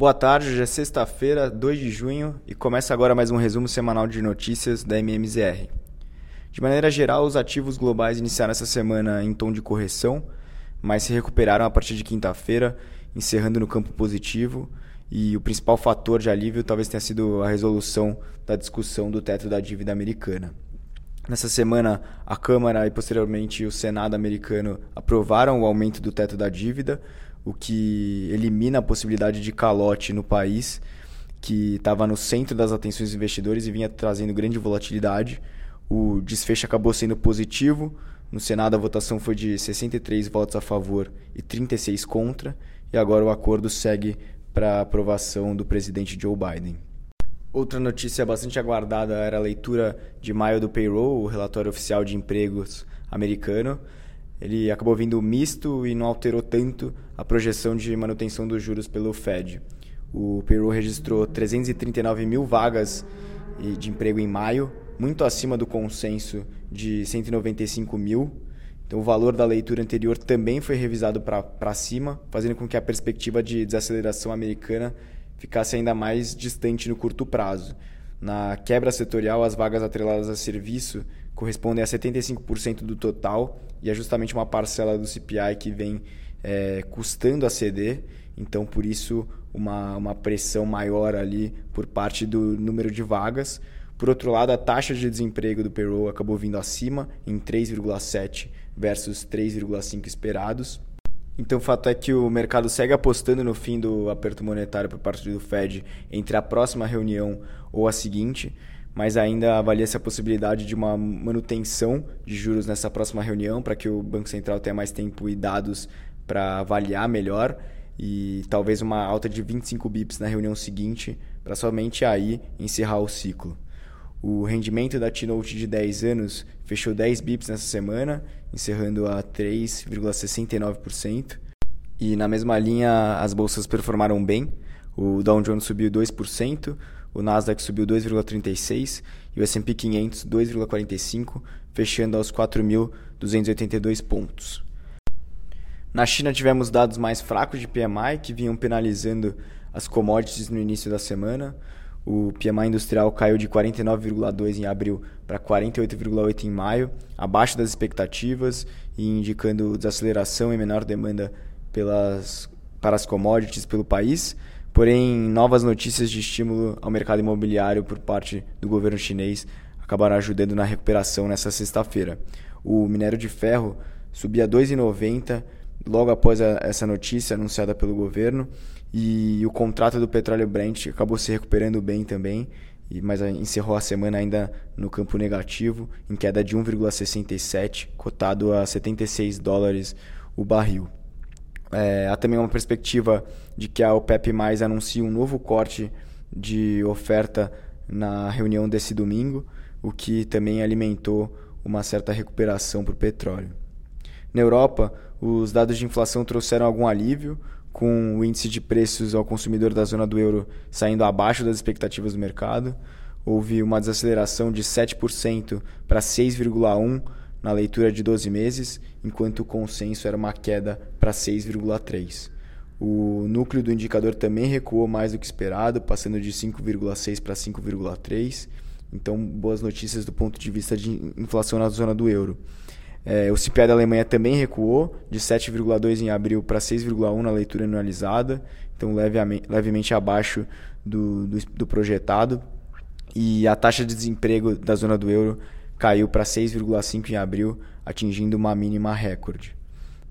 Boa tarde, hoje é sexta-feira, 2 de junho, e começa agora mais um resumo semanal de notícias da MMZR. De maneira geral, os ativos globais iniciaram essa semana em tom de correção, mas se recuperaram a partir de quinta-feira, encerrando no campo positivo, e o principal fator de alívio talvez tenha sido a resolução da discussão do teto da dívida americana. Nessa semana, a Câmara e posteriormente o Senado americano aprovaram o aumento do teto da dívida, o que elimina a possibilidade de calote no país, que estava no centro das atenções dos investidores e vinha trazendo grande volatilidade. O desfecho acabou sendo positivo. No Senado, a votação foi de 63 votos a favor e 36 contra, e agora o acordo segue para aprovação do presidente Joe Biden. Outra notícia bastante aguardada era a leitura de maio do payroll, o relatório oficial de empregos americano ele acabou vindo misto e não alterou tanto a projeção de manutenção dos juros pelo Fed. O Peru registrou 339 mil vagas de emprego em maio, muito acima do consenso de 195 mil. Então, o valor da leitura anterior também foi revisado para cima, fazendo com que a perspectiva de desaceleração americana ficasse ainda mais distante no curto prazo. Na quebra setorial, as vagas atreladas a serviço correspondem a 75% do total e é justamente uma parcela do CPI que vem é, custando a ceder, então por isso uma, uma pressão maior ali por parte do número de vagas. Por outro lado, a taxa de desemprego do payroll acabou vindo acima, em 3,7 versus 3,5 esperados. Então o fato é que o mercado segue apostando no fim do aperto monetário por parte do Fed entre a próxima reunião ou a seguinte mas ainda avalia-se a possibilidade de uma manutenção de juros nessa próxima reunião para que o Banco Central tenha mais tempo e dados para avaliar melhor e talvez uma alta de 25 bips na reunião seguinte para somente aí encerrar o ciclo. O rendimento da T-Note de 10 anos fechou 10 bips nessa semana, encerrando a 3,69%. E na mesma linha, as bolsas performaram bem. O Dow Jones subiu 2%, o Nasdaq subiu 2,36 e o S&P 500 2,45, fechando aos 4.282 pontos. Na China tivemos dados mais fracos de PMI que vinham penalizando as commodities no início da semana. O PMI industrial caiu de 49,2 em abril para 48,8 em maio, abaixo das expectativas e indicando desaceleração e menor demanda pelas, para as commodities pelo país. Porém, novas notícias de estímulo ao mercado imobiliário por parte do governo chinês acabaram ajudando na recuperação nessa sexta-feira. O minério de ferro subia 2,90 logo após a, essa notícia anunciada pelo governo e o contrato do petróleo Brent acabou se recuperando bem também, mas encerrou a semana ainda no campo negativo, em queda de 1,67, cotado a 76 dólares o barril. É, há também uma perspectiva de que a OPEP mais anuncie um novo corte de oferta na reunião desse domingo, o que também alimentou uma certa recuperação para o petróleo. Na Europa, os dados de inflação trouxeram algum alívio, com o índice de preços ao consumidor da zona do euro saindo abaixo das expectativas do mercado. Houve uma desaceleração de 7% para 6,1% na leitura de 12 meses, enquanto o consenso era uma queda para 6,3. O núcleo do indicador também recuou mais do que esperado, passando de 5,6 para 5,3. Então, boas notícias do ponto de vista de inflação na zona do euro. É, o CPI da Alemanha também recuou, de 7,2 em abril para 6,1 na leitura anualizada, então levemente, levemente abaixo do, do, do projetado. E a taxa de desemprego da zona do euro caiu para 6,5 em abril, atingindo uma mínima recorde.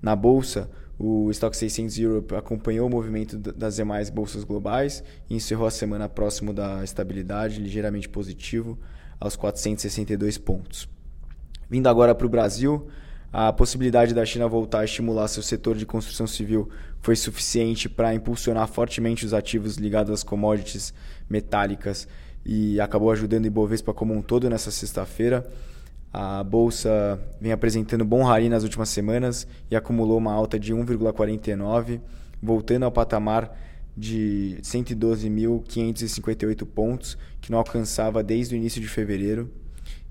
Na bolsa, o Stock 600 Europe acompanhou o movimento das demais bolsas globais e encerrou a semana próximo da estabilidade, ligeiramente positivo, aos 462 pontos. Vindo agora para o Brasil, a possibilidade da China voltar a estimular seu setor de construção civil foi suficiente para impulsionar fortemente os ativos ligados às commodities metálicas e acabou ajudando o Ibovespa como um todo nessa sexta-feira. A bolsa vem apresentando bom rally nas últimas semanas e acumulou uma alta de 1,49, voltando ao patamar de 112.558 pontos, que não alcançava desde o início de fevereiro.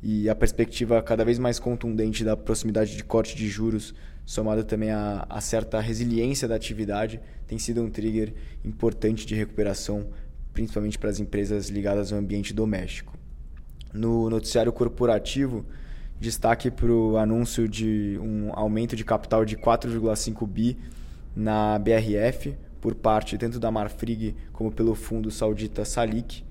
E a perspectiva cada vez mais contundente da proximidade de corte de juros somado também a, a certa resiliência da atividade, tem sido um trigger importante de recuperação, principalmente para as empresas ligadas ao ambiente doméstico. No noticiário corporativo, destaque para o anúncio de um aumento de capital de 4,5 bi na BRF, por parte tanto da Marfrig como pelo fundo saudita Salik.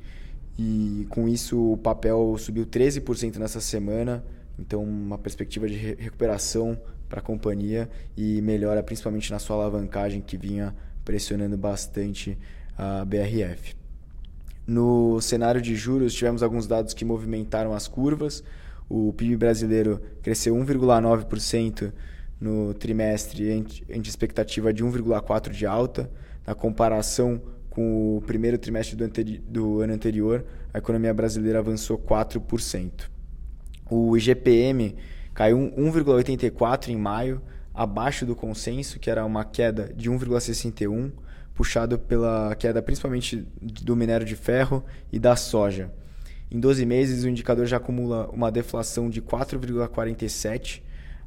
E com isso o papel subiu 13% nessa semana, então uma perspectiva de recuperação para a companhia e melhora principalmente na sua alavancagem que vinha pressionando bastante a BRF. No cenário de juros, tivemos alguns dados que movimentaram as curvas. O PIB brasileiro cresceu 1,9% no trimestre, ante expectativa de 1,4% de alta. Na comparação com o primeiro trimestre do, do ano anterior, a economia brasileira avançou 4%. O IGPM caiu 1,84 em maio, abaixo do consenso, que era uma queda de 1,61, puxado pela queda principalmente do minério de ferro e da soja. Em 12 meses, o indicador já acumula uma deflação de 4,47.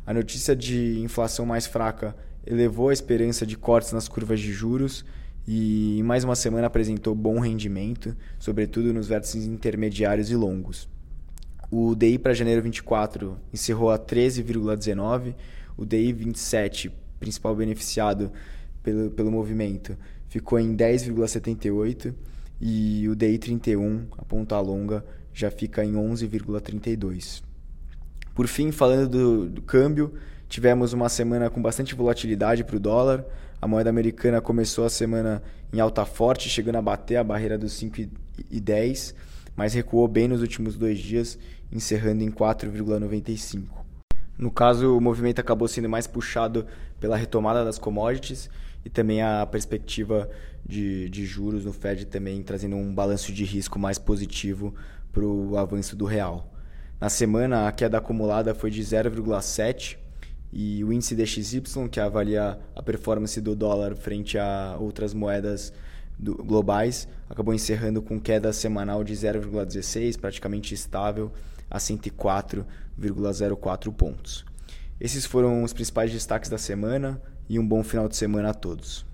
A notícia de inflação mais fraca elevou a esperança de cortes nas curvas de juros e em mais uma semana apresentou bom rendimento, sobretudo nos vértices intermediários e longos. O DI para janeiro 24 encerrou a 13,19, o DI 27, principal beneficiado pelo, pelo movimento, ficou em 10,78 e o DI 31, a ponta longa, já fica em 11,32. Por fim, falando do, do câmbio, tivemos uma semana com bastante volatilidade para o dólar. A moeda americana começou a semana em alta forte, chegando a bater a barreira dos 5,10, mas recuou bem nos últimos dois dias encerrando em 4,95. No caso, o movimento acabou sendo mais puxado pela retomada das commodities e também a perspectiva de, de juros no Fed também trazendo um balanço de risco mais positivo para o avanço do real. Na semana, a queda acumulada foi de 0,7 e o índice DXY, que avalia a performance do dólar frente a outras moedas do, globais, acabou encerrando com queda semanal de 0,16, praticamente estável a 104,04 pontos. Esses foram os principais destaques da semana e um bom final de semana a todos.